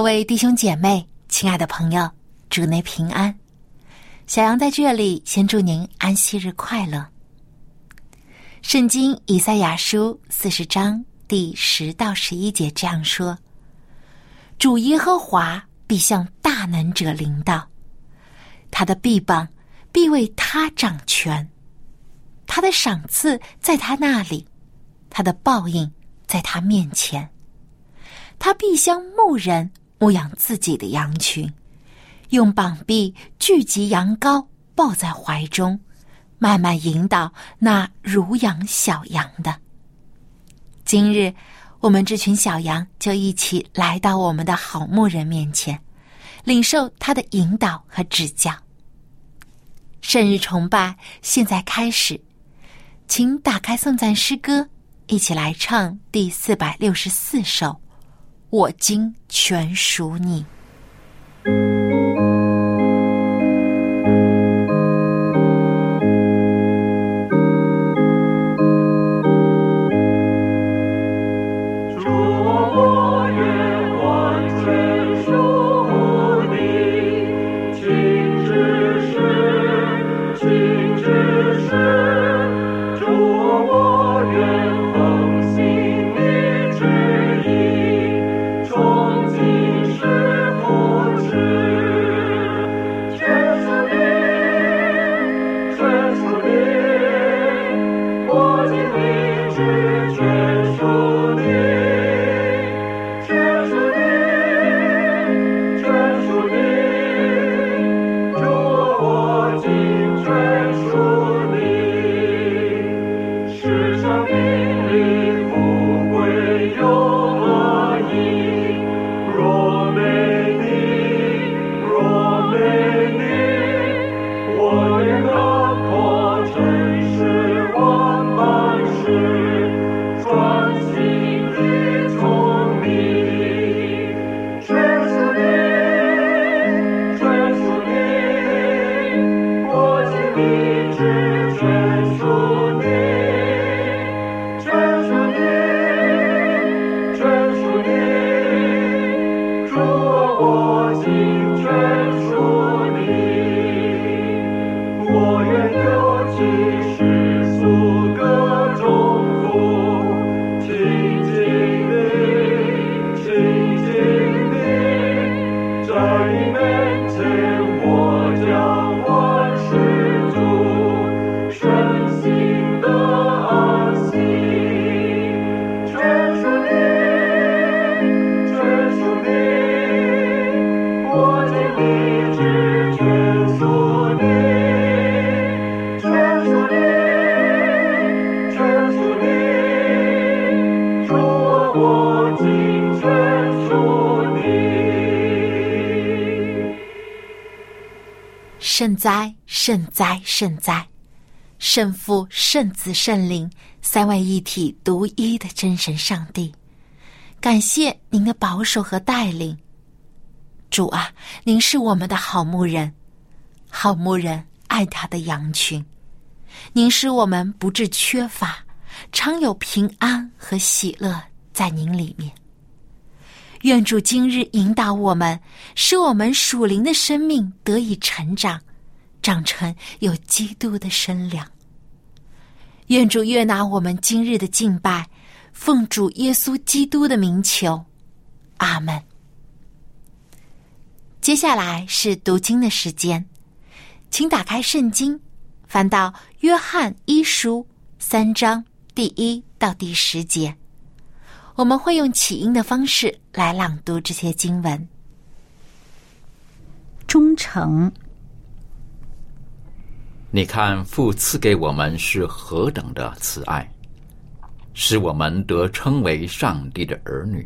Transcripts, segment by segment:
各位弟兄姐妹，亲爱的朋友，主内平安。小杨在这里先祝您安息日快乐。圣经以赛亚书四十章第十到十一节这样说：“主耶和华必向大能者领导，他的臂膀必为他掌权，他的赏赐在他那里，他的报应在他面前，他必向牧人。”牧养自己的羊群，用膀臂聚集羊羔，抱在怀中，慢慢引导那乳养小羊的。今日，我们这群小羊就一起来到我们的好牧人面前，领受他的引导和指教。圣日崇拜现在开始，请打开颂赞诗歌，一起来唱第四百六十四首。我今全属你。圣哉，圣哉，圣哉！圣父、圣子、圣灵三位一体、独一的真神上帝，感谢您的保守和带领。主啊，您是我们的好牧人，好牧人爱他的羊群，您使我们不致缺乏，常有平安和喜乐在您里面。愿主今日引导我们，使我们属灵的生命得以成长。长成有基督的身量。愿主悦纳我们今日的敬拜，奉主耶稣基督的名求，阿门。接下来是读经的时间，请打开圣经，翻到约翰一书三章第一到第十节，我们会用起音的方式来朗读这些经文。忠诚。你看，父赐给我们是何等的慈爱！使我们得称为上帝的儿女。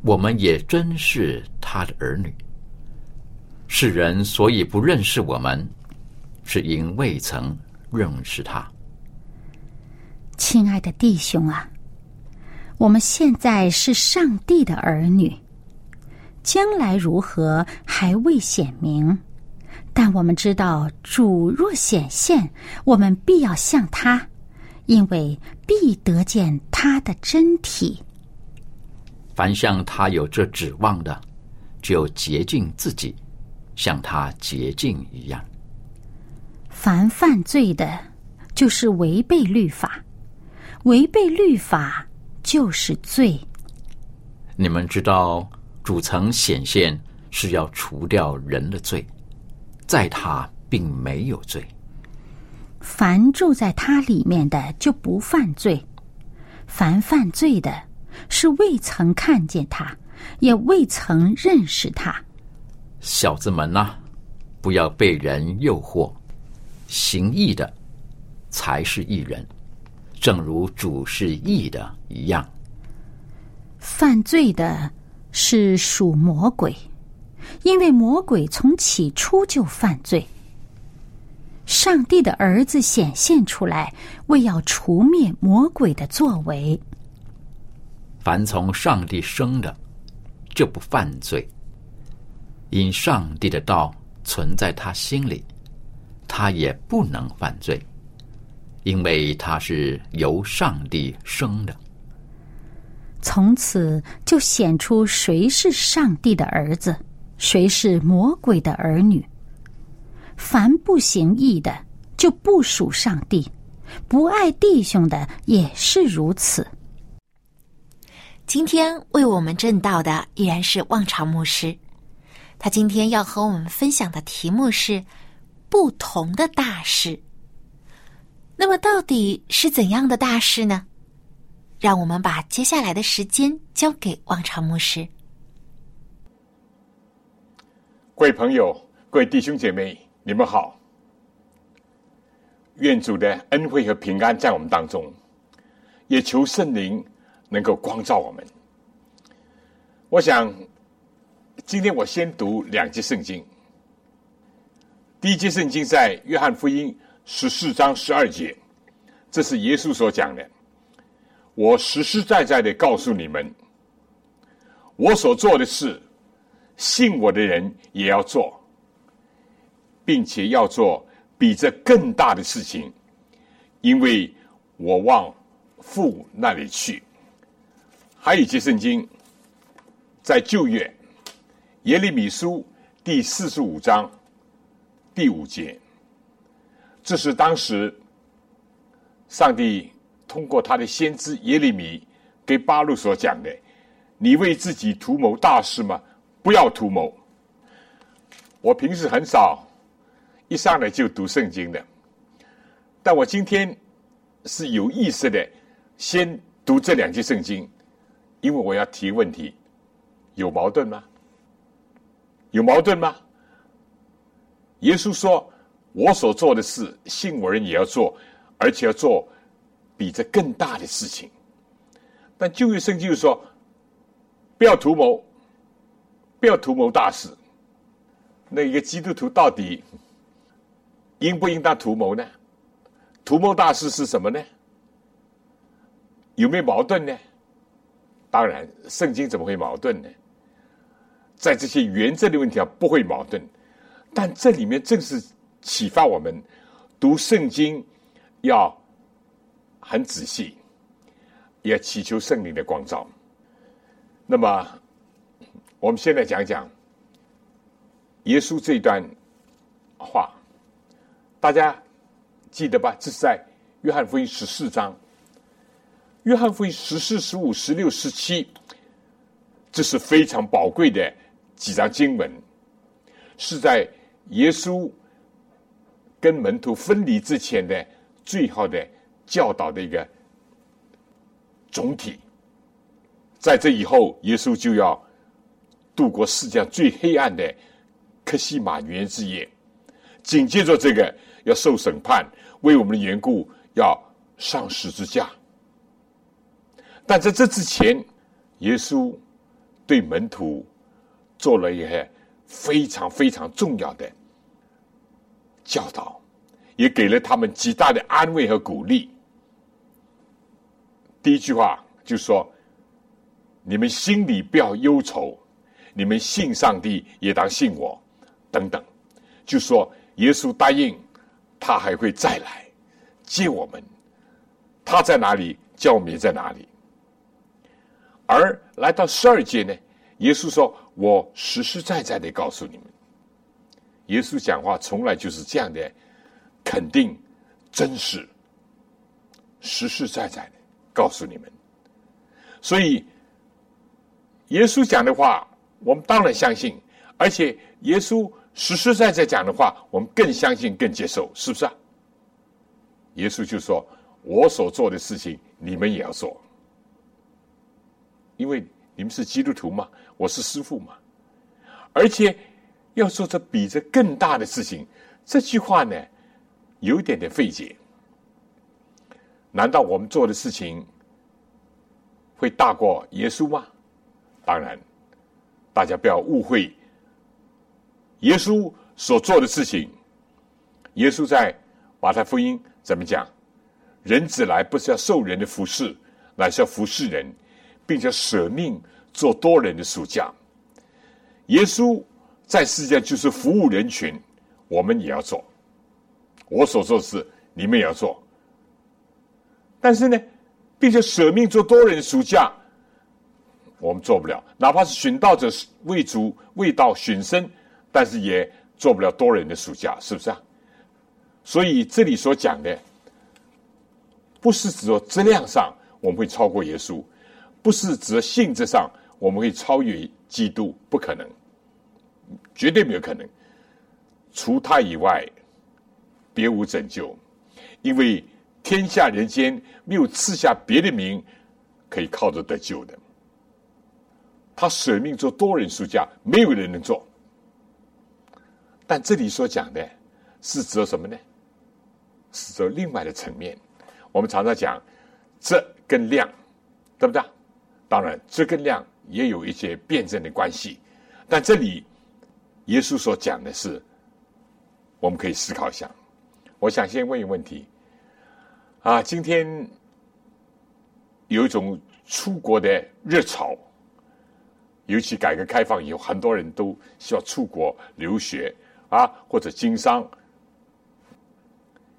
我们也真是他的儿女。世人所以不认识我们，是因未曾认识他。亲爱的弟兄啊，我们现在是上帝的儿女，将来如何还未显明。但我们知道，主若显现，我们必要向他，因为必得见他的真体。凡向他有这指望的，就洁净自己，像他洁净一样。凡犯罪的，就是违背律法；违背律法，就是罪。你们知道，主曾显现是要除掉人的罪。在他并没有罪，凡住在他里面的就不犯罪；凡犯罪的，是未曾看见他，也未曾认识他。小子们呐，不要被人诱惑，行义的才是义人，正如主是义的一样。犯罪的是属魔鬼。因为魔鬼从起初就犯罪，上帝的儿子显现出来，为要除灭魔鬼的作为。凡从上帝生的，就不犯罪，因上帝的道存在他心里，他也不能犯罪，因为他是由上帝生的。从此就显出谁是上帝的儿子。谁是魔鬼的儿女？凡不行义的，就不属上帝；不爱弟兄的，也是如此。今天为我们正道的依然是望潮牧师，他今天要和我们分享的题目是不同的大事。那么，到底是怎样的大事呢？让我们把接下来的时间交给望潮牧师。各位朋友，各位弟兄姐妹，你们好！愿主的恩惠和平安在我们当中，也求圣灵能够光照我们。我想，今天我先读两节圣经。第一节圣经在约翰福音十四章十二节，这是耶稣所讲的：“我实实在在的告诉你们，我所做的事。”信我的人也要做，并且要做比这更大的事情，因为我往父那里去。还有一节圣经，在旧约耶利米书第四十五章第五节，这是当时上帝通过他的先知耶利米给巴路所讲的：“你为自己图谋大事吗？”不要图谋。我平时很少一上来就读圣经的，但我今天是有意识的先读这两节圣经，因为我要提问题：有矛盾吗？有矛盾吗？耶稣说：“我所做的事，信我人也要做，而且要做比这更大的事情。”但旧约圣经就说：“不要图谋。”不要图谋大事。那一个基督徒到底应不应当图谋呢？图谋大事是什么呢？有没有矛盾呢？当然，圣经怎么会矛盾呢？在这些原则的问题上不会矛盾，但这里面正是启发我们读圣经要很仔细，要祈求圣灵的光照。那么。我们现在讲讲耶稣这段话，大家记得吧？这是在约翰福音十四章，约翰福音十四、十五、十六、十七，这是非常宝贵的几章经文，是在耶稣跟门徒分离之前的最好的教导的一个总体。在这以后，耶稣就要。度过世界上最黑暗的克西马园之夜，紧接着这个要受审判，为我们的缘故要上十字架。但在这之前，耶稣对门徒做了一些非常非常重要的教导，也给了他们极大的安慰和鼓励。第一句话就说：“你们心里不要忧愁，你们信上帝也当信我。”等等，就说耶稣答应他还会再来接我们，他在哪里，叫我们也在哪里。而来到十二节呢，耶稣说：“我实实在在的告诉你们。”耶稣讲话从来就是这样的肯定、真实、实实在在的告诉你们。所以，耶稣讲的话，我们当然相信；而且，耶稣实实在在讲的话，我们更相信、更接受，是不是啊？耶稣就说：“我所做的事情，你们也要做。”因为你们是基督徒嘛，我是师傅嘛，而且要做这比这更大的事情，这句话呢，有一点点费解。难道我们做的事情会大过耶稣吗？当然，大家不要误会，耶稣所做的事情，耶稣在马太福音怎么讲？人子来不是要受人的服侍，乃是要服侍人。并且舍命做多人的属假。耶稣在世界就是服务人群，我们也要做。我所做的事，你们也要做。但是呢，并且舍命做多人的暑假，我们做不了。哪怕是寻道者为主为道寻生，但是也做不了多人的暑假，是不是啊？所以这里所讲的，不是指说质量上我们会超过耶稣。不是指性质上我们会超越基督，不可能，绝对没有可能。除他以外，别无拯救，因为天下人间没有赐下别的名可以靠着得救的。他舍命做多人书架，没有人能做。但这里所讲的是指什么呢？是指另外的层面。我们常常讲质跟量，对不对？当然，质跟量也有一些辩证的关系，但这里耶稣所讲的是，我们可以思考一下。我想先问一个问题：啊，今天有一种出国的热潮，尤其改革开放以后，很多人都需要出国留学啊，或者经商。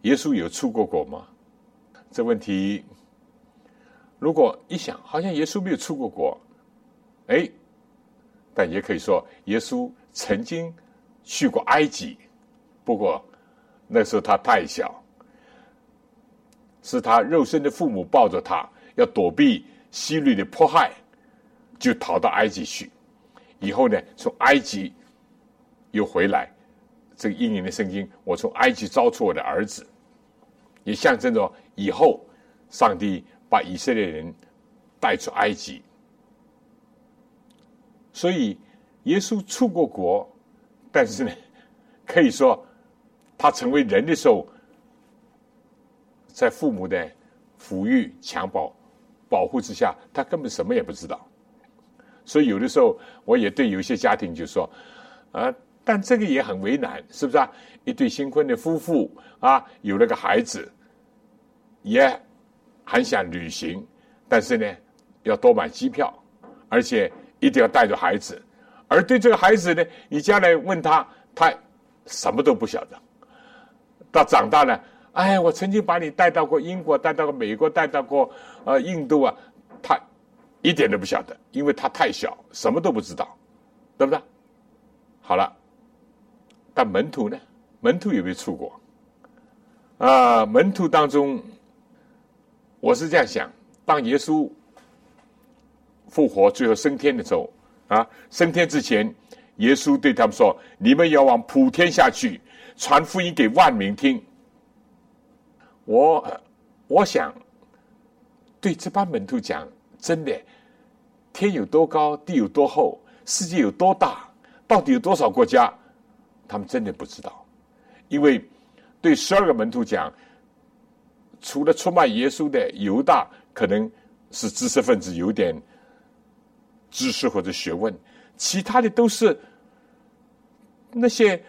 耶稣有出过国吗？这问题。如果一想，好像耶稣没有出过国，哎，但也可以说耶稣曾经去过埃及，不过那时候他太小，是他肉身的父母抱着他，要躲避希律的迫害，就逃到埃及去。以后呢，从埃及又回来，这个应验的圣经，我从埃及招出我的儿子，也象征着以后上帝。把以色列人带出埃及，所以耶稣出过国，但是呢，可以说他成为人的时候，在父母的抚育、襁褓、保护之下，他根本什么也不知道。所以有的时候，我也对有些家庭就说：啊，但这个也很为难，是不是啊？一对新婚的夫妇啊，有了个孩子，也。很想旅行，但是呢，要多买机票，而且一定要带着孩子。而对这个孩子呢，你将来问他，他什么都不晓得。到长大了，哎，我曾经把你带到过英国，带到过美国，带到过呃印度啊，他一点都不晓得，因为他太小，什么都不知道，对不对？好了，但门徒呢？门徒有没有出国？啊，门徒当中。我是这样想：当耶稣复活、最后升天的时候，啊，升天之前，耶稣对他们说：“你们要往普天下去，传福音给万民听。”我我想对这帮门徒讲：真的，天有多高，地有多厚，世界有多大，到底有多少国家，他们真的不知道。因为对十二个门徒讲。除了出卖耶稣的犹大可能是知识分子，有点知识或者学问，其他的都是那些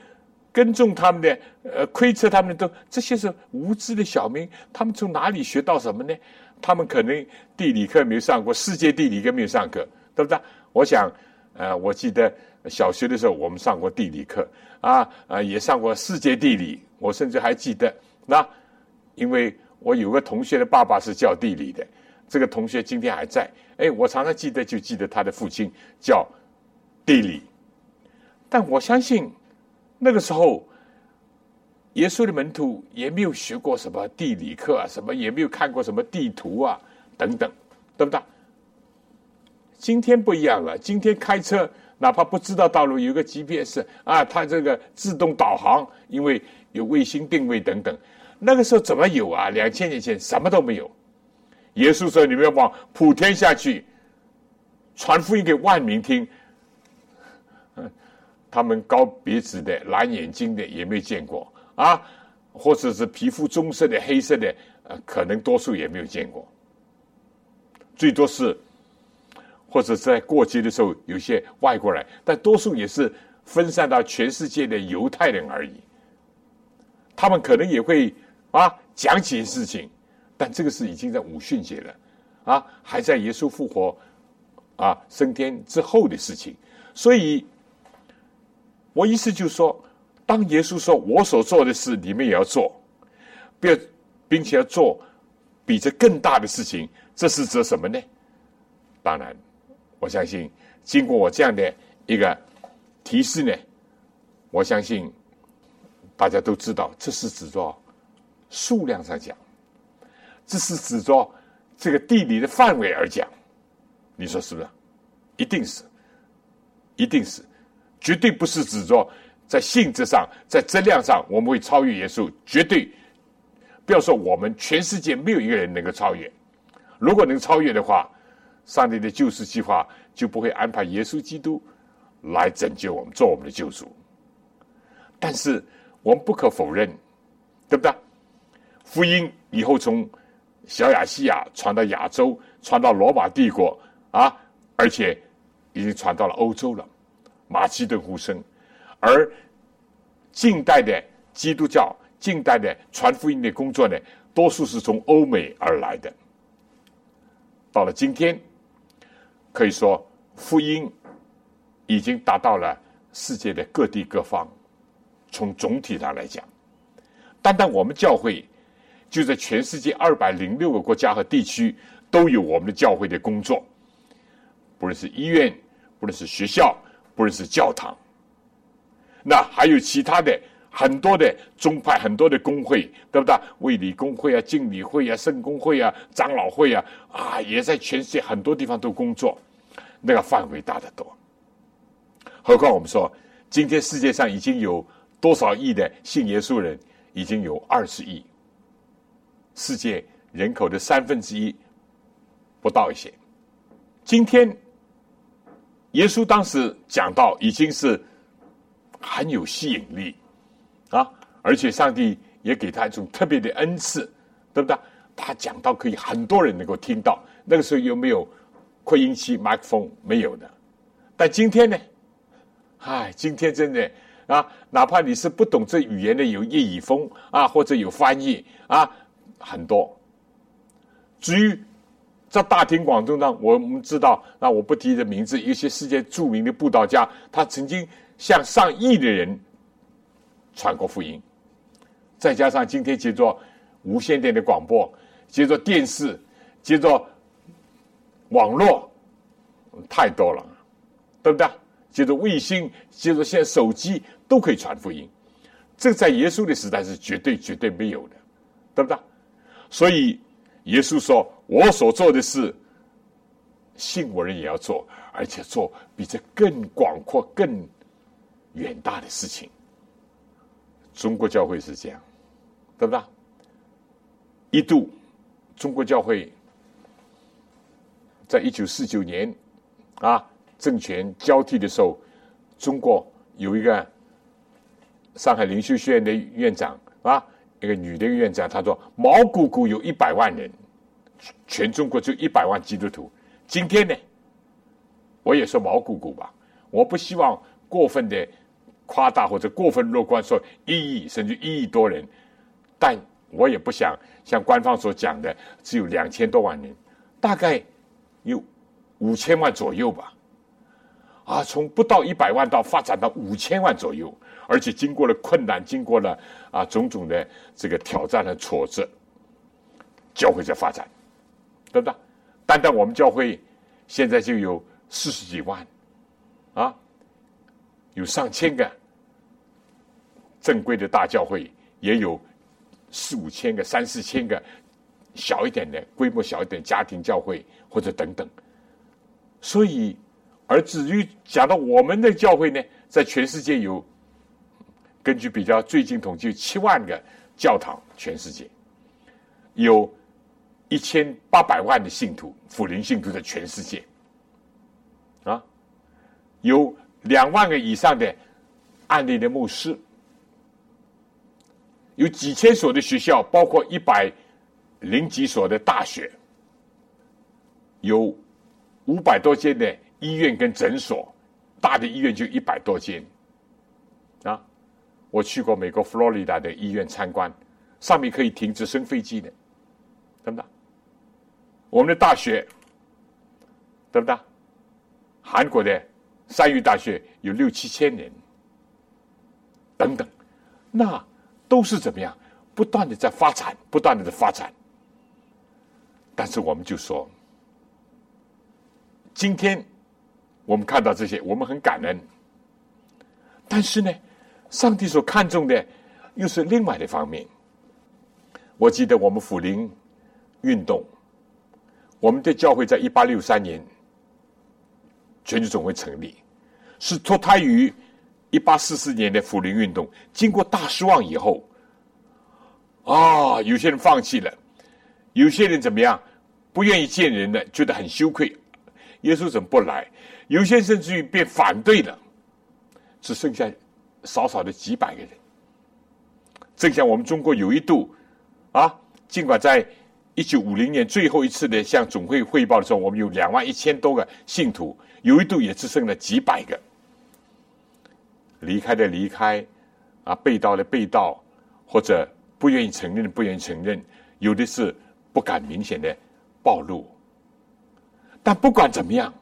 跟踪他们的、呃窥测他们的，都这些是无知的小民。他们从哪里学到什么呢？他们可能地理课没有上过，世界地理课没有上课，对不对？我想，呃，我记得小学的时候我们上过地理课啊，啊，也上过世界地理。我甚至还记得，那因为我有个同学的爸爸是教地理的，这个同学今天还在。哎，我常常记得，就记得他的父亲叫地理。但我相信那个时候，耶稣的门徒也没有学过什么地理课啊，什么也没有看过什么地图啊，等等，对不对？今天不一样了，今天开车哪怕不知道道路，有个 GPS 啊，它这个自动导航，因为有卫星定位等等。那个时候怎么有啊？两千年前什么都没有。耶稣说：“你们要往普天下去，传福音给万民听。”他们高鼻子的、蓝眼睛的也没见过啊，或者是皮肤棕色的、黑色的，呃，可能多数也没有见过。最多是，或者在过节的时候有些外国人，但多数也是分散到全世界的犹太人而已。他们可能也会啊讲起事情。但这个是已经在五旬节了，啊，还在耶稣复活啊升天之后的事情。所以，我意思就是说，当耶稣说我所做的事，你们也要做，不要，并且要做比这更大的事情。这是指什么呢？当然，我相信经过我这样的一个提示呢，我相信大家都知道，这是指着数量上讲。这是指着这个地理的范围而讲，你说是不是？一定是，一定是，绝对不是指着在性质上、在质量上我们会超越耶稣，绝对不要说我们全世界没有一个人能够超越。如果能超越的话，上帝的救世计划就不会安排耶稣基督来拯救我们，做我们的救主。但是我们不可否认，对不对？福音以后从小亚细亚传到亚洲，传到罗马帝国啊，而且已经传到了欧洲了。马其顿呼声，而近代的基督教、近代的传福音的工作呢，多数是从欧美而来的。到了今天，可以说福音已经达到了世界的各地各方。从总体上来讲，单单我们教会。就在全世界二百零六个国家和地区都有我们的教会的工作，不论是医院，不论是学校，不论是教堂，那还有其他的很多的宗派、很多的工会，对不对？卫理公会啊、敬礼会啊、圣公会啊、长老会啊，啊，也在全世界很多地方都工作，那个范围大得多。何况我们说，今天世界上已经有多少亿的信耶稣人？已经有二十亿。世界人口的三分之一不到一些。今天，耶稣当时讲到已经是很有吸引力啊，而且上帝也给他一种特别的恩赐，对不对？他讲到可以很多人能够听到。那个时候有没有扩音器、麦克风？没有的。但今天呢？唉，今天真的啊，哪怕你是不懂这语言的，有粤语风啊，或者有翻译啊。很多。至于在大庭广众上，我们知道，那我不提的名字，一些世界著名的布道家，他曾经向上亿的人传过福音。再加上今天接着无线电的广播，接着电视，接着网络，太多了，对不对？接着卫星，接着现在手机都可以传福音。这在耶稣的时代是绝对绝对没有的，对不对？所以，耶稣说：“我所做的事，信我人也要做，而且做比这更广阔、更远大的事情。”中国教会是这样，对不对？一度，中国教会在一九四九年啊政权交替的时候，中国有一个上海灵修学院的院长啊。一个女的院长，她说：“毛姑姑有一百万人，全中国就一百万基督徒。今天呢，我也说毛鼓鼓吧，我不希望过分的夸大或者过分乐观，说一亿甚至一亿多人，但我也不想像官方所讲的只有两千多万人，大概有五千万左右吧。啊，从不到一百万到发展到五千万左右，而且经过了困难，经过了啊种种的这个挑战和挫折，教会在发展，对不对？单单我们教会现在就有四十几万，啊，有上千个正规的大教会，也有四五千个、三四千个小一点的规模小一点家庭教会或者等等，所以。而至于讲到我们的教会呢，在全世界有根据比较最近统计七万个教堂，全世界有一千八百万的信徒，福灵信徒在全世界。啊，有两万个以上的案例的牧师，有几千所的学校，包括一百零几所的大学，有五百多间的。医院跟诊所，大的医院就一百多间，啊，我去过美国佛罗里达的医院参观，上面可以停直升飞机的，对不对？我们的大学，对不对？韩国的三育大学有六七千人，等等，那都是怎么样？不断的在发展，不断的在发展。但是我们就说，今天。我们看到这些，我们很感恩。但是呢，上帝所看重的又是另外的方面。我记得我们抚灵运动，我们的教会在一八六三年全球总会成立，是脱胎于一八四四年的福林运动。经过大失望以后，啊，有些人放弃了，有些人怎么样，不愿意见人了，觉得很羞愧。耶稣怎么不来？有些甚至于变反对了，只剩下少少的几百个人。正像我们中国有一度啊，尽管在一九五零年最后一次的向总会汇报的时候，我们有两万一千多个信徒，有一度也只剩了几百个。离开的离开，啊，被盗的被盗，或者不愿意承认的不愿意承认，有的是不敢明显的暴露。但不管怎么样。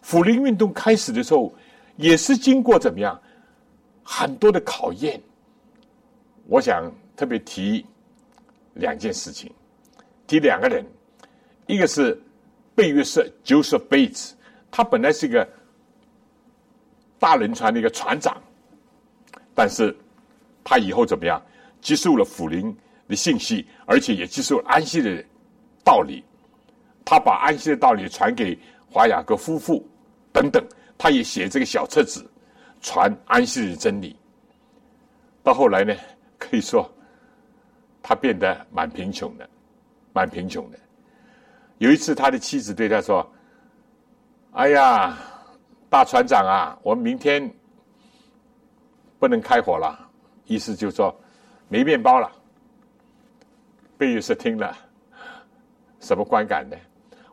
福林运动开始的时候，也是经过怎么样很多的考验。我想特别提两件事情，提两个人，一个是贝约瑟 Joseph Bates，他本来是一个大轮船的一个船长，但是他以后怎么样接受了福林的信息，而且也接受了安息的道理，他把安息的道理传给华雅各夫妇。等等，他也写这个小册子，传安息的真理。到后来呢，可以说他变得蛮贫穷的，蛮贫穷的。有一次，他的妻子对他说：“哎呀，大船长啊，我们明天不能开火了，意思就是说没面包了。”贝约瑟听了，什么观感呢？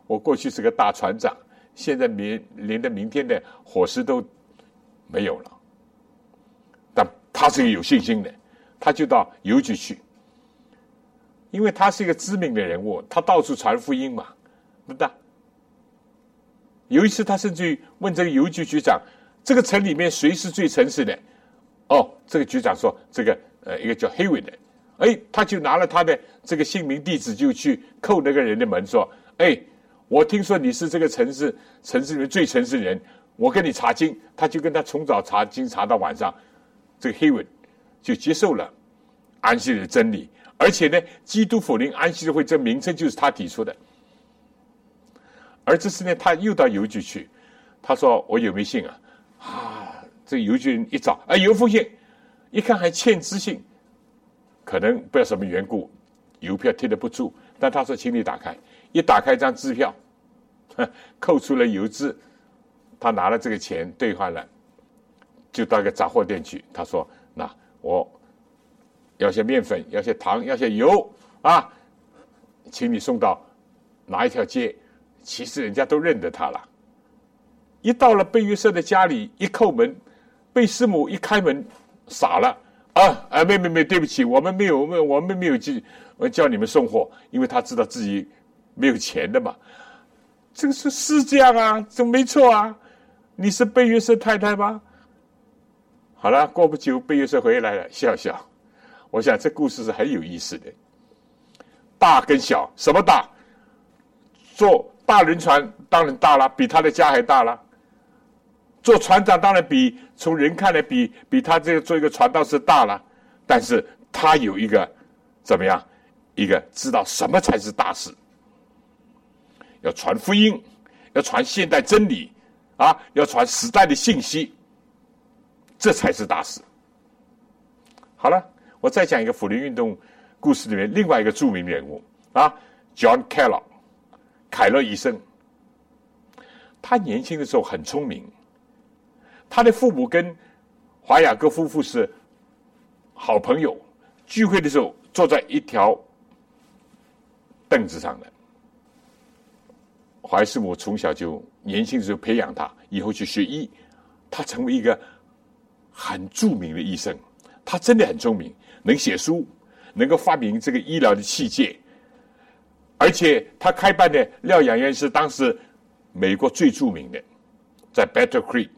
我过去是个大船长。现在连连的明天的伙食都没有了，但他是个有信心的，他就到邮局去，因为他是一个知名的人物，他到处传福音嘛，对不对？有一次，他甚至于问这个邮局局长：“这个城里面谁是最诚实的？”哦，这个局长说：“这个呃，一个叫黑尾的。”哎，他就拿了他的这个姓名地址，就去叩那个人的门，说：“哎。”我听说你是这个城市城市里面最诚实的人，我跟你查经，他就跟他从早查经查到晚上，这个黑伟就接受了安息的真理，而且呢，基督否定安息日会这名称就是他提出的。而这次呢，他又到邮局去，他说我有没有信啊？啊，这邮局人一找，啊，有封信，一看还欠资信，可能不知道什么缘故，邮票贴的不住，但他说请你打开。一打开一张支票，扣除了邮资，他拿了这个钱兑换了，就到一个杂货店去。他说：“那我要些面粉，要些糖，要些油啊，请你送到哪一条街，其实人家都认得他了。一到了贝约瑟的家里，一叩门，贝师母一开门，傻了啊！啊，没没没，对不起，我们没有，我们我们没有去叫你们送货，因为他知道自己没有钱的嘛。这个是是这样啊，这没错啊。你是贝约瑟太太吗？好了，过不久贝约瑟回来了，笑笑。我想这故事是很有意思的。大跟小，什么大？坐大轮船当然大了，比他的家还大了。做船长当然比从人看来比比他这个做一个传道士大了，但是他有一个怎么样？一个知道什么才是大事？要传福音，要传现代真理。啊，要传时代的信息，这才是大事。好了，我再讲一个辅林运动故事里面另外一个著名人物啊，John Kellogg，凯勒医生。他年轻的时候很聪明，他的父母跟华雅各夫妇是好朋友，聚会的时候坐在一条凳子上的。怀斯母从小就年轻的时候培养他，以后去学医，他成为一个很著名的医生。他真的很聪明，能写书，能够发明这个医疗的器械，而且他开办的疗养院是当时美国最著名的，在 Battle Creek，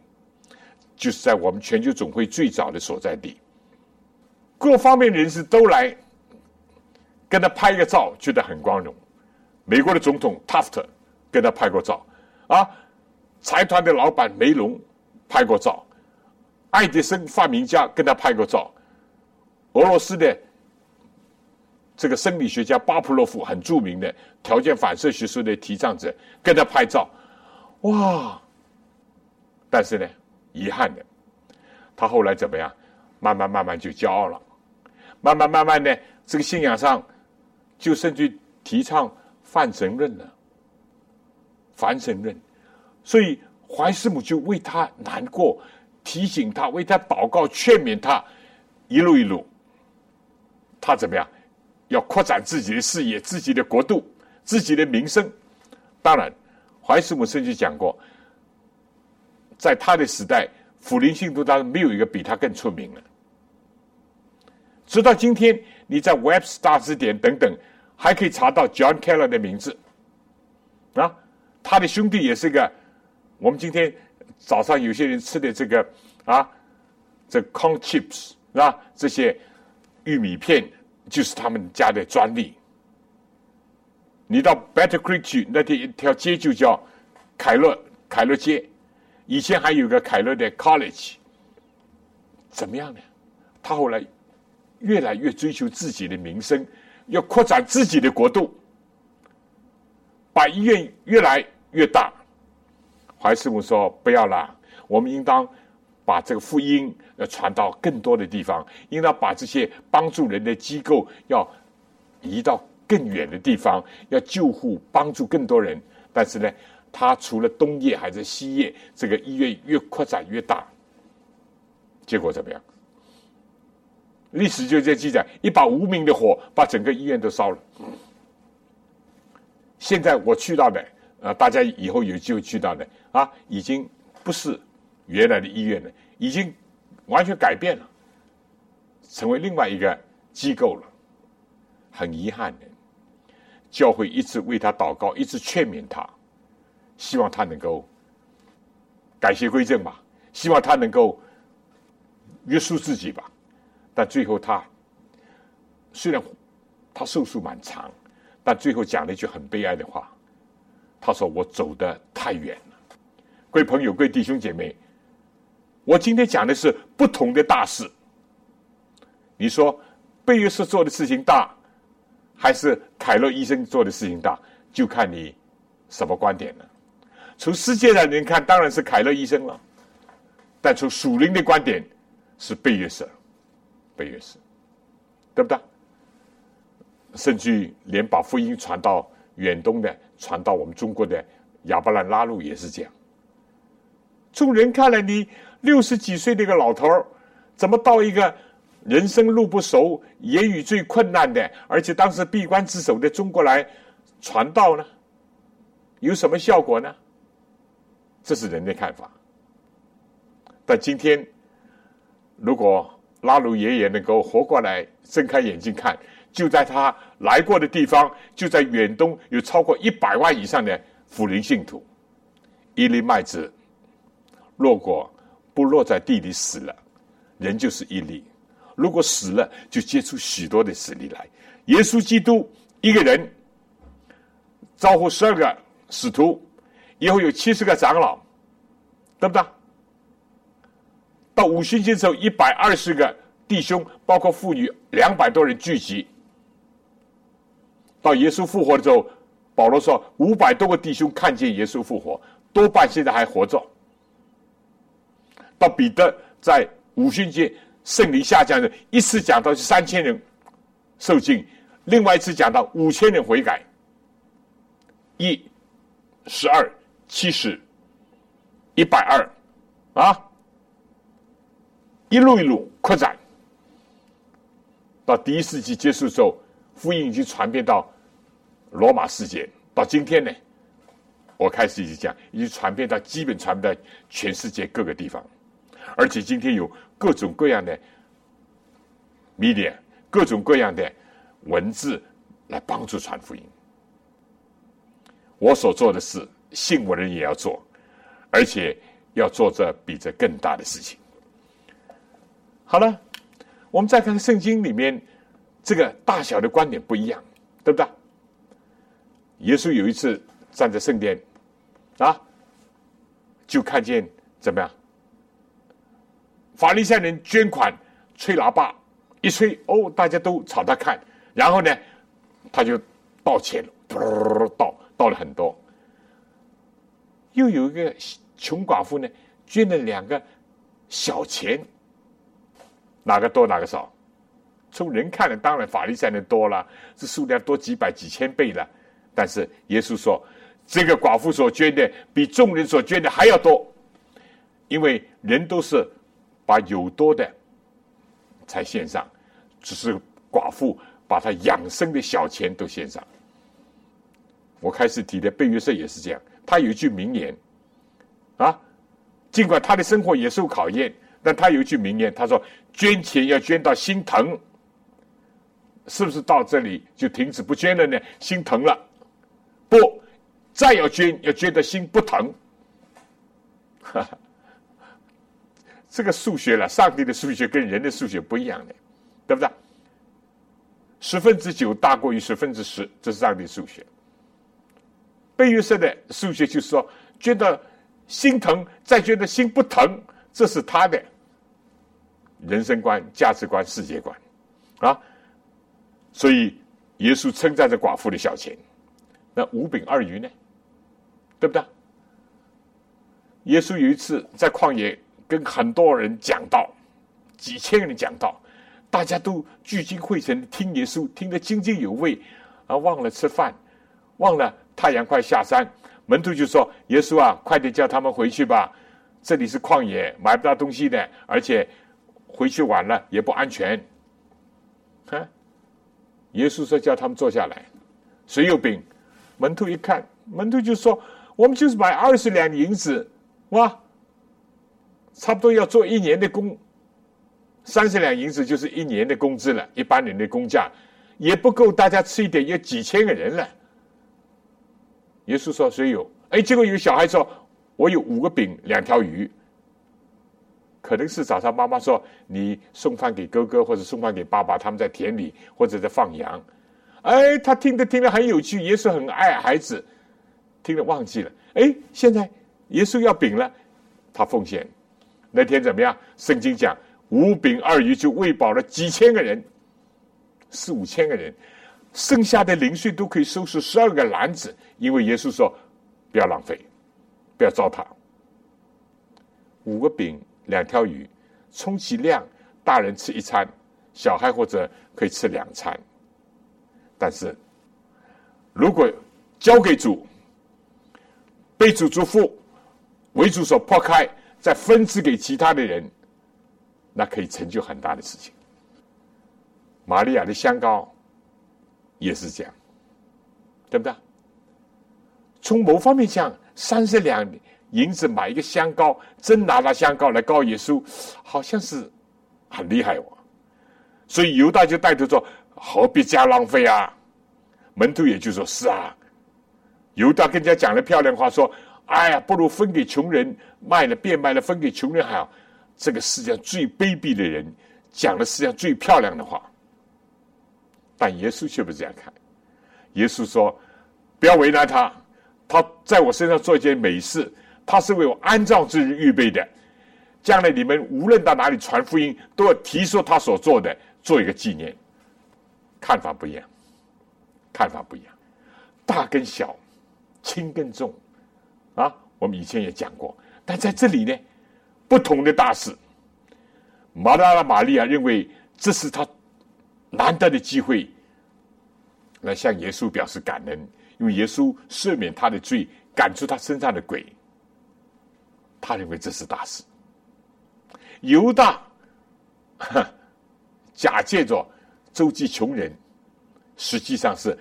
就是在我们全球总会最早的所在地。各方面人士都来跟他拍个照，觉得很光荣。美国的总统 Taft。跟他拍过照，啊，财团的老板梅隆拍过照，爱迪生发明家跟他拍过照，俄罗斯的这个生理学家巴甫洛夫很著名的条件反射学说的提倡者跟他拍照，哇！但是呢，遗憾的，他后来怎么样？慢慢慢慢就骄傲了，慢慢慢慢的，这个信仰上就甚至提倡泛神论了。凡神论，所以怀师母就为他难过，提醒他，为他祷告，劝勉他，一路一路，他怎么样？要扩展自己的事业、自己的国度、自己的名声。当然，怀斯姆甚至讲过，在他的时代，福林信徒当中没有一个比他更出名的。直到今天，你在 Webster 字典等等，还可以查到 John Keller 的名字啊。他的兄弟也是个，我们今天早上有些人吃的这个啊，这 corn chips 是吧？这些玉米片就是他们家的专利。你到 Better Creek 去，那条一条街就叫凯勒凯勒街，以前还有个凯勒的 College。怎么样呢？他后来越来越追求自己的名声，要扩展自己的国度，把医院越来。越大，怀师母说：“不要了，我们应当把这个福音要传到更多的地方，应当把这些帮助人的机构要移到更远的地方，要救护帮助更多人。但是呢，他除了东业还是西业，这个医院越扩展越大。结果怎么样？历史就在记载，一把无名的火把整个医院都烧了。现在我去到的。”啊，大家以后有机会去到的啊，已经不是原来的医院了，已经完全改变了，成为另外一个机构了。很遗憾的，教会一直为他祷告，一直劝勉他，希望他能够改邪归正吧，希望他能够约束自己吧。但最后他虽然他寿数蛮长，但最后讲了一句很悲哀的话。他说：“我走的太远了，各位朋友、各位弟兄姐妹，我今天讲的是不同的大事。你说贝约瑟做的事情大，还是凯勒医生做的事情大？就看你什么观点了。从世界上人看，当然是凯勒医生了；但从属灵的观点，是贝约瑟，贝约瑟，对不对？甚至连把福音传到远东的。”传到我们中国的亚伯兰拉路也是这样。从人看来，你六十几岁的一个老头儿，怎么到一个人生路不熟、言语最困难的，而且当时闭关自守的中国来传道呢？有什么效果呢？这是人的看法。但今天，如果拉鲁爷爷能够活过来，睁开眼睛看，就在他来过的地方，就在远东，有超过一百万以上的福林信徒。一粒麦子落过，不落在地里死了，人就是一粒；如果死了，就结出许多的死粒来。耶稣基督一个人招呼十二个使徒，以后有七十个长老，对不对？到五旬节时候，一百二十个弟兄，包括妇女两百多人聚集。到耶稣复活的时候，保罗说五百多个弟兄看见耶稣复活，多半现在还活着。到彼得在五旬节圣灵下降的一次讲到是三千人受尽，另外一次讲到五千人悔改，一十二七十一百二啊。一路一路扩展，到第一世纪结束之后，福音已经传遍到罗马世界。到今天呢，我开始已经讲，已经传遍到基本传遍到全世界各个地方。而且今天有各种各样的 media，各种各样的文字来帮助传福音。我所做的事，信我的人也要做，而且要做这比这更大的事情。好了，我们再看圣经里面这个大小的观点不一样，对不对？耶稣有一次站在圣殿啊，就看见怎么样？法利赛人捐款吹喇叭，一吹哦，大家都朝他看，然后呢，他就倒钱了，倒倒了很多。又有一个穷寡妇呢，捐了两个小钱。哪个多哪个少？从人看来，当然法利赛人多了，这数量多几百几千倍了。但是耶稣说，这个寡妇所捐的比众人所捐的还要多，因为人都是把有多的才献上，只是寡妇把她养生的小钱都献上。我开始提的贝约瑟也是这样，他有一句名言啊，尽管他的生活也受考验。但他有一句名言，他说：“捐钱要捐到心疼，是不是到这里就停止不捐了呢？心疼了，不，再要捐要捐的心不疼。”这个数学了，上帝的数学跟人的数学不一样的，对不对？十分之九大过于十分之十，这是上帝数学。贝约瑟的数学就是说，觉得心疼，再觉得心不疼。这是他的人生观、价值观、世界观啊！所以耶稣称赞这寡妇的小钱，那五饼二鱼呢？对不对？耶稣有一次在旷野跟很多人讲道，几千人讲道，大家都聚精会神听耶稣，听得津津有味，啊，忘了吃饭，忘了太阳快下山，门徒就说：“耶稣啊，快点叫他们回去吧。”这里是旷野，买不到东西的，而且回去晚了也不安全。看，耶稣说叫他们坐下来，谁有饼？门徒一看，门徒就说：“我们就是买二十两银子，哇，差不多要做一年的工，三十两银子就是一年的工资了。一般人的工价也不够大家吃一点，有几千个人了。”耶稣说：“谁有？”哎，结果有小孩说。我有五个饼，两条鱼。可能是早上妈妈说你送饭给哥哥，或者送饭给爸爸，他们在田里或者在放羊。哎，他听着听着很有趣，耶稣很爱孩子，听了忘记了。哎，现在耶稣要饼了，他奉献。那天怎么样？圣经讲五饼二鱼就喂饱了几千个人，四五千个人，剩下的零碎都可以收拾十二个篮子，因为耶稣说不要浪费。不要糟蹋。五个饼，两条鱼，充其量大人吃一餐，小孩或者可以吃两餐。但是，如果交给主，被主祝福，为主所破开，再分支给其他的人，那可以成就很大的事情。玛利亚的香膏也是这样，对不对？从某方面讲，三十两银子买一个香膏，真拿了香膏来告耶稣，好像是很厉害哦。所以犹大就带头说：“何必加浪费啊？”门徒也就说：“是啊。”犹大更加讲了漂亮话，说：“哎呀，不如分给穷人，卖了变卖了，分给穷人还好。”这个世界上最卑鄙的人讲了世界上最漂亮的话，但耶稣却不这样看。耶稣说：“不要为难他，他在我身上做一件美事，他是为我安葬之日预备的。将来你们无论到哪里传福音，都要提出他所做的，做一个纪念。看法不一样，看法不一样，大跟小，轻跟重，啊，我们以前也讲过。但在这里呢，不同的大事，马达拉玛利亚认为这是他难得的机会。”来向耶稣表示感恩，因为耶稣赦免他的罪，赶出他身上的鬼。他认为这是大事。犹大 假借着周济穷人，实际上是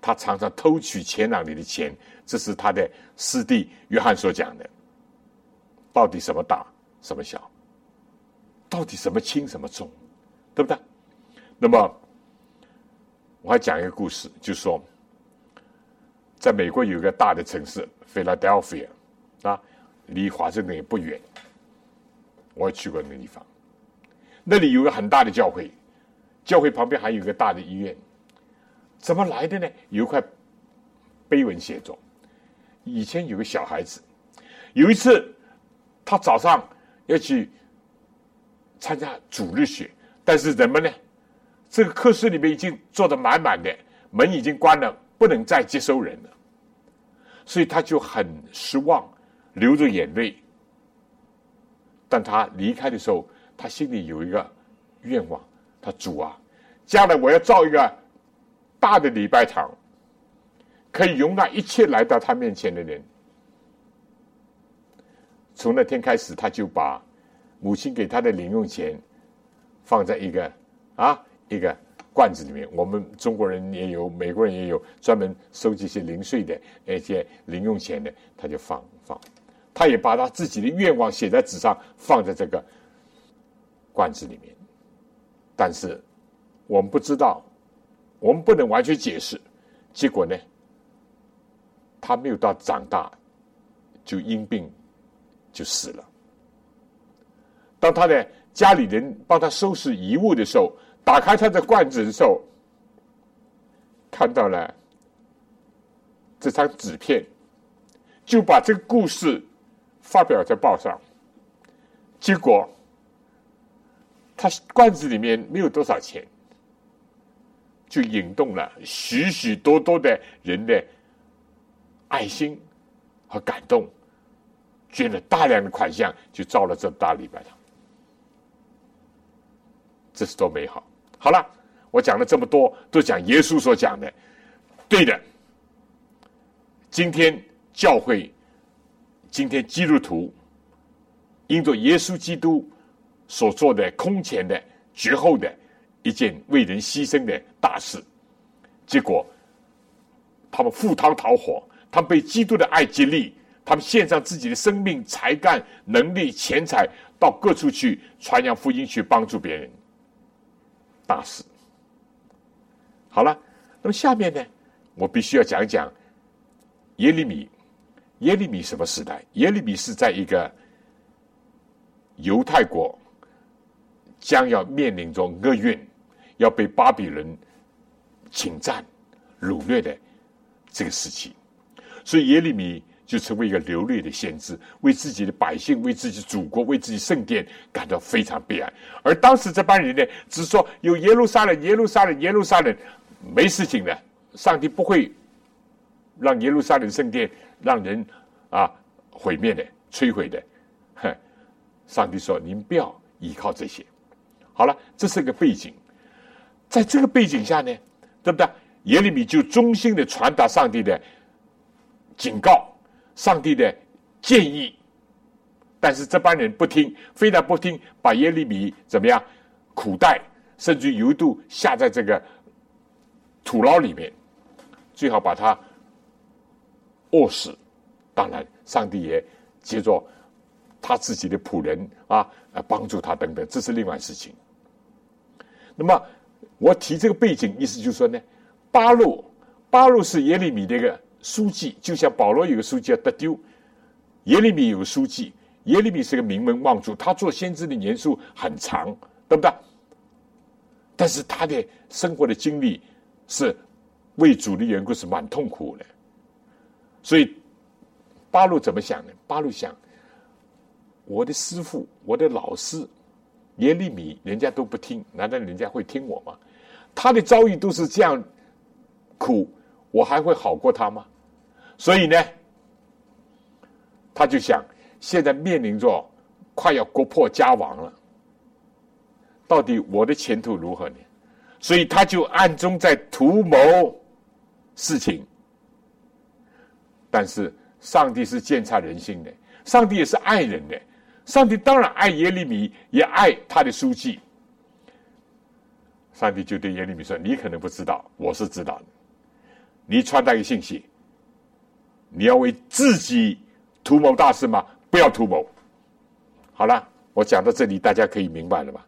他常常偷取钱囊里的钱。这是他的师弟约翰所讲的。到底什么大，什么小？到底什么轻，什么重？对不对？那么。我还讲一个故事，就说，在美国有一个大的城市 Philadelphia 啊，离华盛顿也不远。我也去过那个地方，那里有个很大的教会，教会旁边还有一个大的医院。怎么来的呢？有一块碑文写着：以前有个小孩子，有一次他早上要去参加主日学，但是人们呢？这个课室里面已经坐得满满的，门已经关了，不能再接收人了，所以他就很失望，流着眼泪。但他离开的时候，他心里有一个愿望：他主啊，将来我要造一个大的礼拜堂，可以容纳一切来到他面前的人。从那天开始，他就把母亲给他的零用钱放在一个啊。一个罐子里面，我们中国人也有，美国人也有专门收集一些零碎的、那些零用钱的，他就放放。他也把他自己的愿望写在纸上，放在这个罐子里面。但是我们不知道，我们不能完全解释。结果呢，他没有到长大就因病就死了。当他的家里人帮他收拾遗物的时候，打开他的罐子的时候，看到了这张纸片，就把这个故事发表在报上。结果，他罐子里面没有多少钱，就引动了许许多多的人的爱心和感动，捐了大量的款项，就造了这大礼拜堂。这是多美好！好了，我讲了这么多，都讲耶稣所讲的，对的。今天教会，今天基督徒，因着耶稣基督所做的空前的、绝后的一件为人牺牲的大事，结果他们赴汤蹈火，他们被基督的爱激励，他们献上自己的生命、才干、能力、钱财，到各处去传扬福音，去帮助别人。大事，好了，那么下面呢，我必须要讲讲耶利米。耶利米什么时代？耶利米是在一个犹太国将要面临着厄运，要被巴比伦侵占、掳掠的这个时期，所以耶利米。就成为一个流泪的先知，为自己的百姓、为自己祖国、为自己圣殿感到非常悲哀。而当时这帮人呢，只说有耶路撒冷、耶路撒冷、耶路撒冷，没事情的。上帝不会让耶路撒冷圣殿让人啊毁灭的、摧毁的。哼，上帝说：“您不要依靠这些。”好了，这是个背景。在这个背景下呢，对不对？耶利米就衷心的传达上帝的警告。上帝的建议，但是这帮人不听，非但不听，把耶利米怎么样苦待，甚至一度下在这个土牢里面，最好把他饿死。当然，上帝也接着他自己的仆人啊，呃，帮助他等等，这是另外事情。那么，我提这个背景，意思就是说呢，八路，八路是耶利米的一个书记，就像保罗有个书记叫得丢，耶利米有个书记，耶利米是个名门望族，他做先知的年数很长，对不对？但是他的生活的经历是为主的缘故是蛮痛苦的，所以巴路怎么想呢？巴路想，我的师傅，我的老师耶利米，人家都不听，难道人家会听我吗？他的遭遇都是这样苦，我还会好过他吗？所以呢，他就想，现在面临着快要国破家亡了。到底我的前途如何呢？所以他就暗中在图谋事情。但是上帝是鉴察人心的，上帝也是爱人的，上帝当然爱耶利米，也爱他的书记。上帝就对耶利米说：“你可能不知道，我是知道的。你传达一个信息，你要为自己图谋大事吗？不要图谋。好了，我讲到这里，大家可以明白了吧？”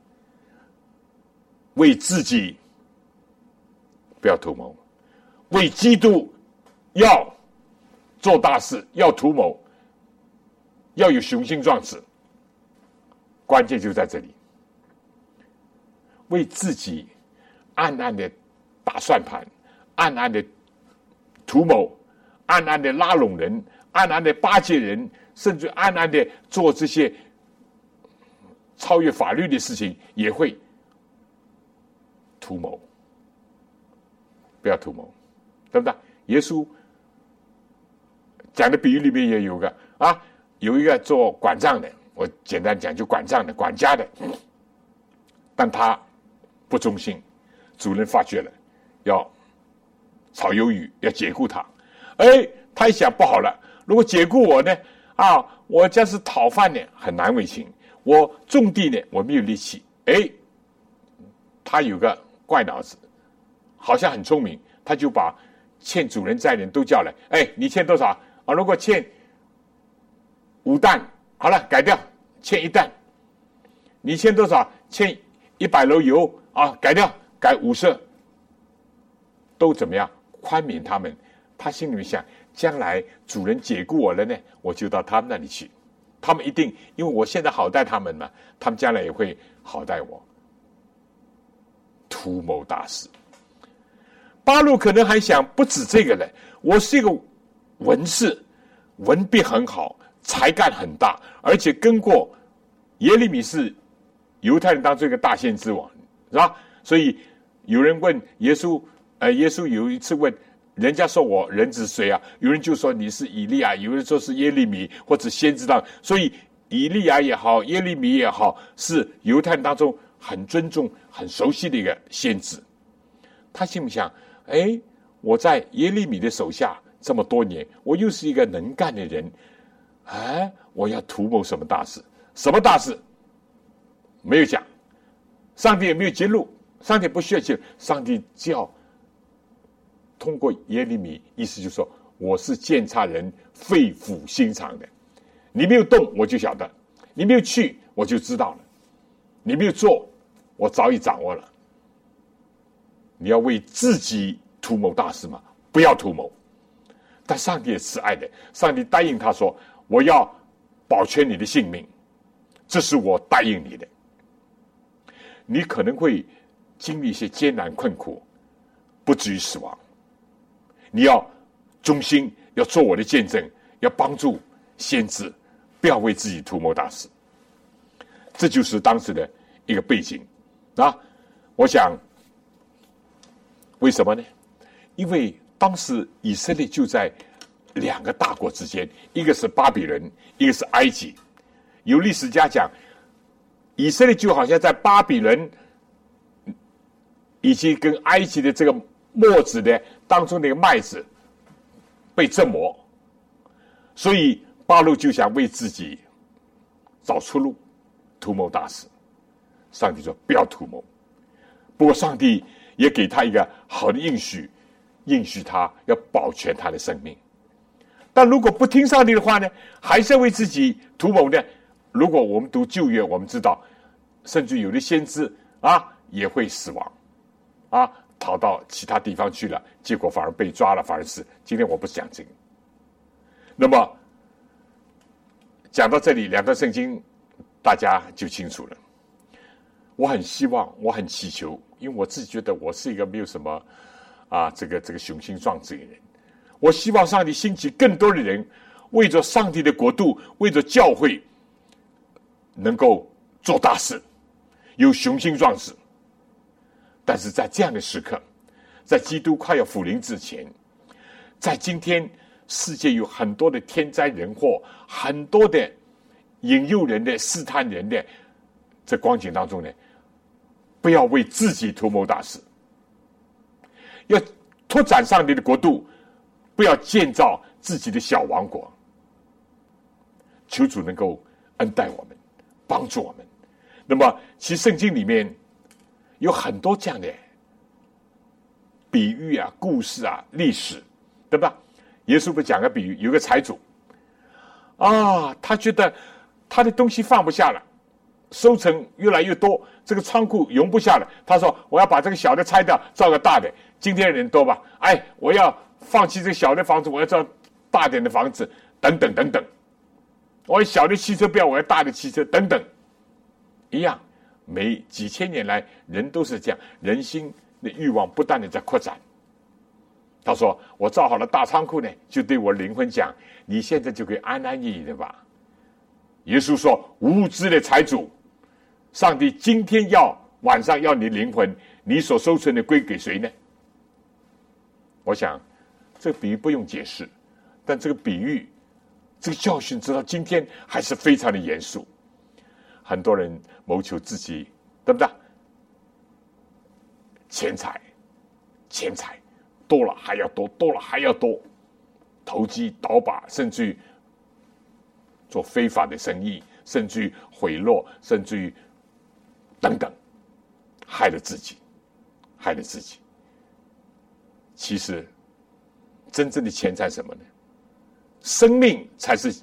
为自己不要图谋，为基督要做大事，要图谋，要有雄心壮志。关键就在这里，为自己暗暗的打算盘，暗暗的图谋，暗暗的拉拢人，暗暗的巴结人，甚至暗暗的做这些超越法律的事情，也会。图谋，不要图谋，对不对？耶稣讲的比喻里面也有个啊，有一个做管账的，我简单讲就管账的、管家的，但他不忠心，主人发觉了，要炒鱿鱼，要解雇他。哎，他一想不好了，如果解雇我呢？啊，我家是讨饭的，很难为情。我种地呢，我没有力气。哎，他有个。怪脑子，好像很聪明，他就把欠主人债的人都叫来。哎，你欠多少啊？如果欠五担，好了，改掉，欠一担。你欠多少？欠一百篓油啊，改掉，改五色。都怎么样？宽免他们。他心里面想，将来主人解雇我了呢，我就到他们那里去。他们一定，因为我现在好待他们嘛，他们将来也会好待我。图谋大事，八路可能还想不止这个呢。我是一个文士，文笔很好，才干很大，而且跟过耶利米是犹太人当中一个大先知王，是吧？所以有人问耶稣，呃，耶稣有一次问人家说我人子谁啊？有人就说你是以利亚，有人说是耶利米或者先知当。所以以利亚也好，耶利米也好，是犹太人当中。很尊重、很熟悉的一个先知，他心里想：哎，我在耶利米的手下这么多年，我又是一个能干的人，哎，我要图谋什么大事？什么大事？没有讲，上帝也没有揭露，上帝不需要揭，上帝叫通过耶利米，意思就是说，我是监察人，肺腑心肠的，你没有动，我就晓得；你没有去，我就知道了；你没有做。我早已掌握了。你要为自己图谋大事吗？不要图谋。但上帝也慈爱的，上帝答应他说：“我要保全你的性命，这是我答应你的。你可能会经历一些艰难困苦，不至于死亡。你要忠心，要做我的见证，要帮助先知，不要为自己图谋大事。这就是当时的一个背景。”啊，我想，为什么呢？因为当时以色列就在两个大国之间，一个是巴比伦，一个是埃及。有历史家讲，以色列就好像在巴比伦以及跟埃及的这个墨子的当中那个麦子被折磨，所以八路就想为自己找出路，图谋大事。上帝说：“不要图谋。”不过，上帝也给他一个好的应许，应许他要保全他的生命。但如果不听上帝的话呢，还是为自己图谋呢？如果我们读旧约，我们知道，甚至有的先知啊也会死亡，啊逃到其他地方去了，结果反而被抓了，反而是今天我不讲这个。那么讲到这里，两段圣经大家就清楚了。我很希望，我很祈求，因为我自己觉得我是一个没有什么啊这个这个雄心壮志的人。我希望上帝兴起更多的人，为着上帝的国度，为着教会，能够做大事，有雄心壮志。但是在这样的时刻，在基督快要复临之前，在今天世界有很多的天灾人祸，很多的引诱人的试探人的这光景当中呢，不要为自己图谋大事，要拓展上帝的国度。不要建造自己的小王国，求主能够恩待我们，帮助我们。那么，其圣经里面有很多这样的比喻啊、故事啊、历史，对吧？耶稣不讲个比喻，有个财主啊，他觉得他的东西放不下了，收成越来越多，这个仓库容不下了。他说：“我要把这个小的拆掉，造个大的。”今天人多吧？哎，我要。放弃这个小的房子，我要造大点的房子，等等等等。我小的汽车不要，我要大的汽车，等等。一样，每几千年来，人都是这样，人心的欲望不断的在扩展。他说：“我造好了大仓库呢，就对我灵魂讲，你现在就可以安安逸逸的吧。”耶稣说：“无知的财主，上帝今天要晚上要你灵魂，你所收存的归给谁呢？”我想。这个比喻不用解释，但这个比喻，这个教训，直到今天还是非常的严肃。很多人谋求自己，对不对？钱财，钱财多了还要多，多了还要多，投机倒把，甚至于做非法的生意，甚至于贿赂，甚至于等等，害了自己，害了自己。其实。真正的钱财什么呢？生命才是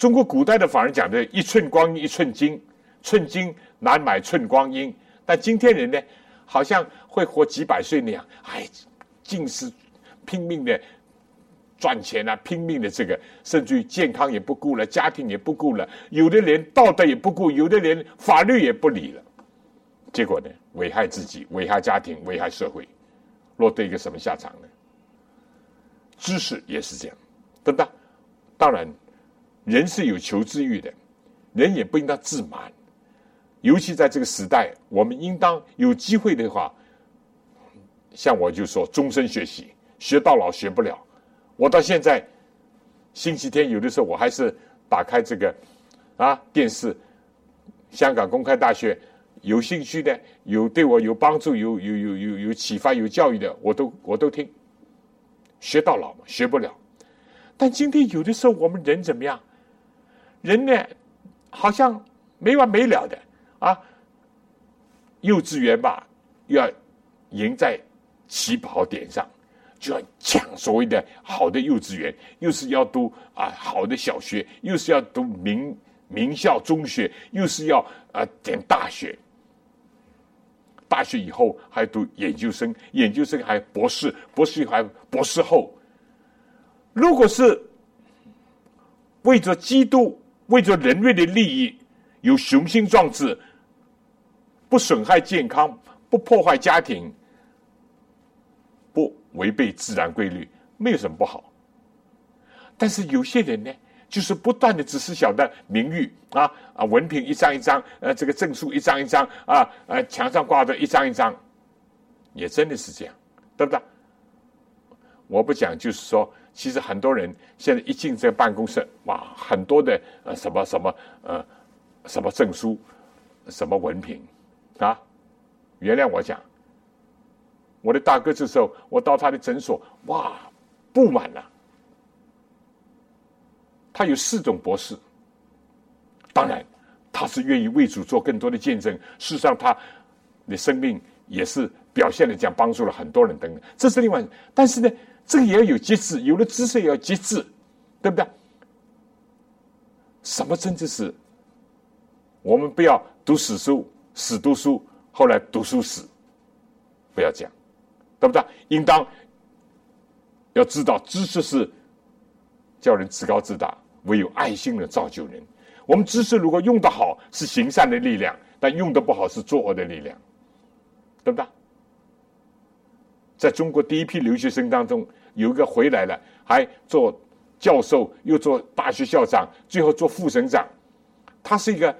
中国古代的反而讲的“一寸光阴一寸金，寸金难买寸光阴”。但今天人呢，好像会活几百岁那样，哎，尽是拼命的赚钱啊，拼命的这个，甚至于健康也不顾了，家庭也不顾了，有的连道德也不顾，有的连法律也不理了。结果呢，危害自己，危害家庭，危害社会，落得一个什么下场呢？知识也是这样，对不对？当然，人是有求知欲的，人也不应当自满。尤其在这个时代，我们应当有机会的话，像我就说，终身学习，学到老学不了。我到现在，星期天有的时候我还是打开这个啊电视，香港公开大学，有兴趣的，有对我有帮助、有有有有有启发、有教育的，我都我都听。学到老嘛，学不了。但今天有的时候，我们人怎么样？人呢，好像没完没了的啊。幼稚园吧，要赢在起跑点上，就要抢所谓的好的幼稚园，又是要读啊好的小学，又是要读名名校中学，又是要啊点大学。大学以后还读研究生，研究生还博士，博士还博士后。如果是为着基督、为着人类的利益，有雄心壮志，不损害健康，不破坏家庭，不违背自然规律，没有什么不好。但是有些人呢？就是不断的，只是晓得名誉啊啊，文凭一张一张，呃，这个证书一张一张啊，呃，墙上挂的一张一张，也真的是这样，对不对？我不讲，就是说，其实很多人现在一进这个办公室，哇，很多的呃什么什么呃什么证书，什么文凭啊，原谅我讲，我的大哥这时候我到他的诊所，哇，布满了。他有四种博士，当然，他是愿意为主做更多的见证。事实上，他的生命也是表现的这样，帮助了很多人等等。这是另外，但是呢，这个也要有节制，有了知识也要节制，对不对？什么真的是？我们不要读死书，死读书，后来读书死，不要这样，对不对？应当要知道，知识是叫人自高自大，唯有爱心能造就人。我们知识如果用得好，是行善的力量；但用的不好，是作恶的力量，对不对？在中国第一批留学生当中，有一个回来了，还做教授，又做大学校长，最后做副省长。他是一个。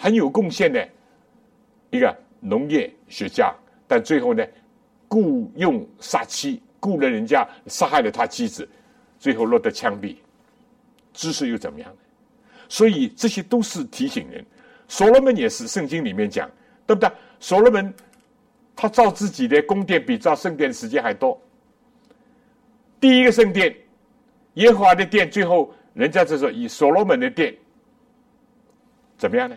很有贡献的一个农业学家，但最后呢，雇佣杀妻，雇了人家杀害了他妻子，最后落得枪毙。知识又怎么样？所以这些都是提醒人。所罗门也是圣经里面讲，对不对？所罗门他造自己的宫殿比造圣殿时间还多。第一个圣殿，耶和华的殿，最后人家就说以所罗门的殿怎么样呢？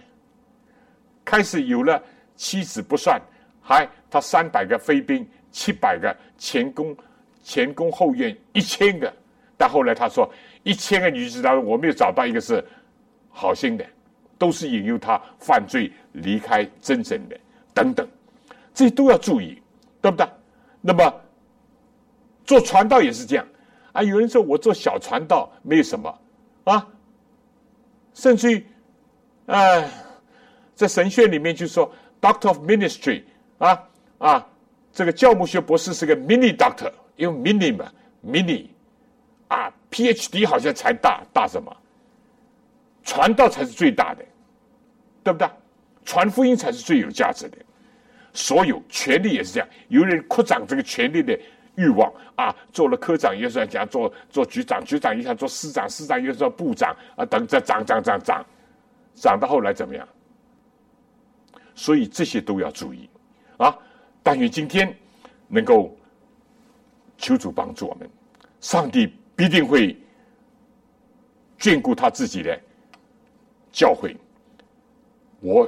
开始有了妻子不算，还他三百个飞兵，七百个前宫前宫后院一千个，但后来他说一千个女子当中，我没有找到一个是好心的，都是引诱他犯罪离开真神的等等，这些都要注意，对不对？那么做传道也是这样啊。有人说我做小传道没有什么啊，甚至于啊。在神学里面就说，Doctor of Ministry 啊啊，这个教牧学博士是个 Mini Doctor，因为 Mini 嘛，Mini 啊，PhD 好像才大大什么？传道才是最大的，对不对？传福音才是最有价值的。所有权力也是这样，有人扩张这个权力的欲望啊，做了科长也是讲做做局长，局长一下做市长，市长又做部长啊，等着涨涨涨涨，涨到后来怎么样？所以这些都要注意啊！但愿今天能够求主帮助我们，上帝必定会眷顾他自己的教诲。我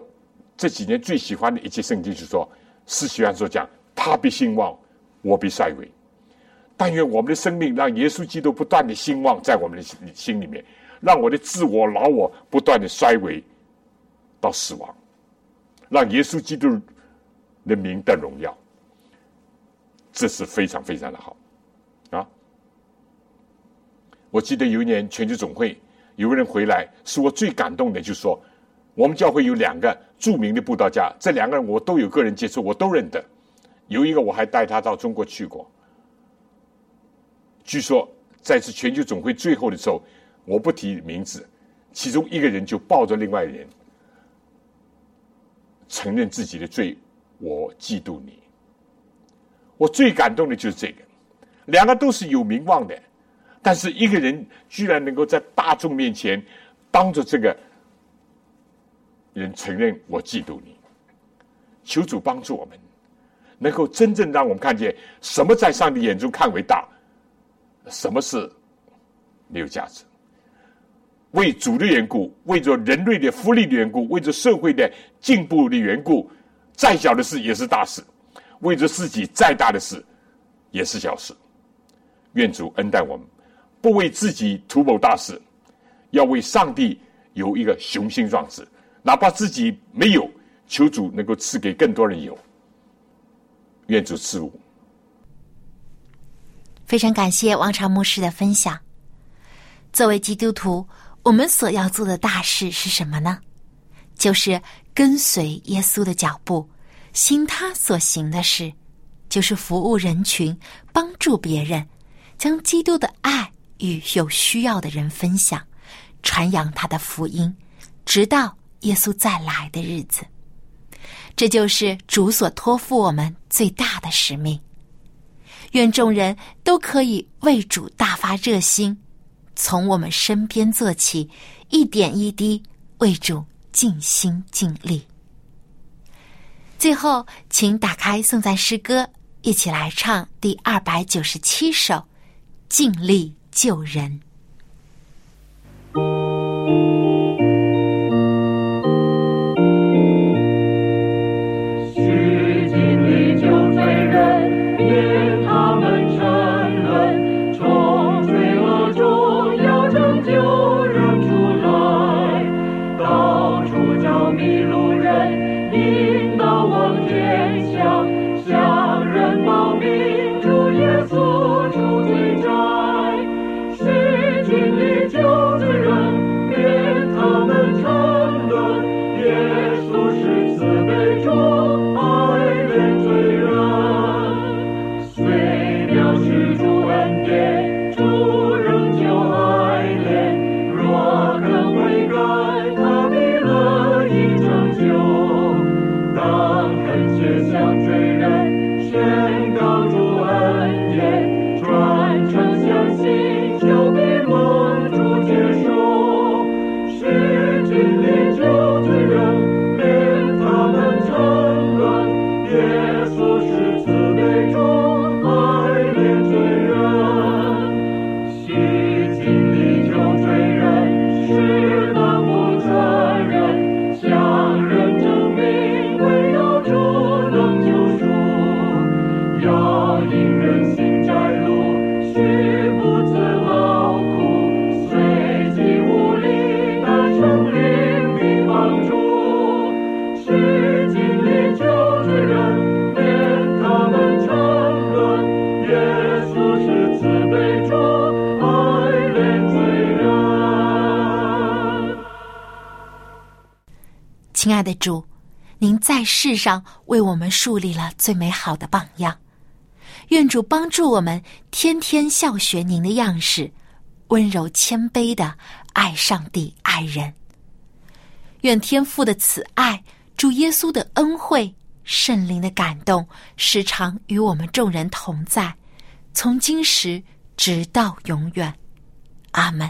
这几年最喜欢的一节圣经就是说：“是喜欢说讲，他必兴旺，我必衰微。”但愿我们的生命让耶稣基督不断的兴旺在我们的心心里面，让我的自我、老我不断的衰微到死亡。让耶稣基督的名得荣耀，这是非常非常的好啊！我记得有一年全球总会，有个人回来，使我最感动的，就是说我们教会有两个著名的布道家，这两个人我都有个人接触，我都认得。有一个我还带他到中国去过。据说在次全球总会最后的时候，我不提名字，其中一个人就抱着另外人。承认自己的罪，我嫉妒你。我最感动的就是这个，两个都是有名望的，但是一个人居然能够在大众面前当着这个人承认我嫉妒你。求主帮助我们，能够真正让我们看见什么在上帝眼中看为大，什么是没有价值。为主的缘故，为着人类的福利的缘故，为着社会的进步的缘故，再小的事也是大事；为着自己再大的事也是小事。愿主恩待我们，不为自己图谋大事，要为上帝有一个雄心壮志，哪怕自己没有，求主能够赐给更多人有。愿主赐福。非常感谢王朝牧师的分享。作为基督徒。我们所要做的大事是什么呢？就是跟随耶稣的脚步，行他所行的事，就是服务人群，帮助别人，将基督的爱与有需要的人分享，传扬他的福音，直到耶稣再来的日子。这就是主所托付我们最大的使命。愿众人都可以为主大发热心。从我们身边做起，一点一滴为主尽心尽力。最后，请打开颂赞诗歌，一起来唱第二百九十七首《尽力救人》。世上为我们树立了最美好的榜样。愿主帮助我们天天效学您的样式，温柔谦卑的爱上帝、爱人。愿天父的慈爱、主耶稣的恩惠、圣灵的感动，时常与我们众人同在，从今时直到永远。阿门。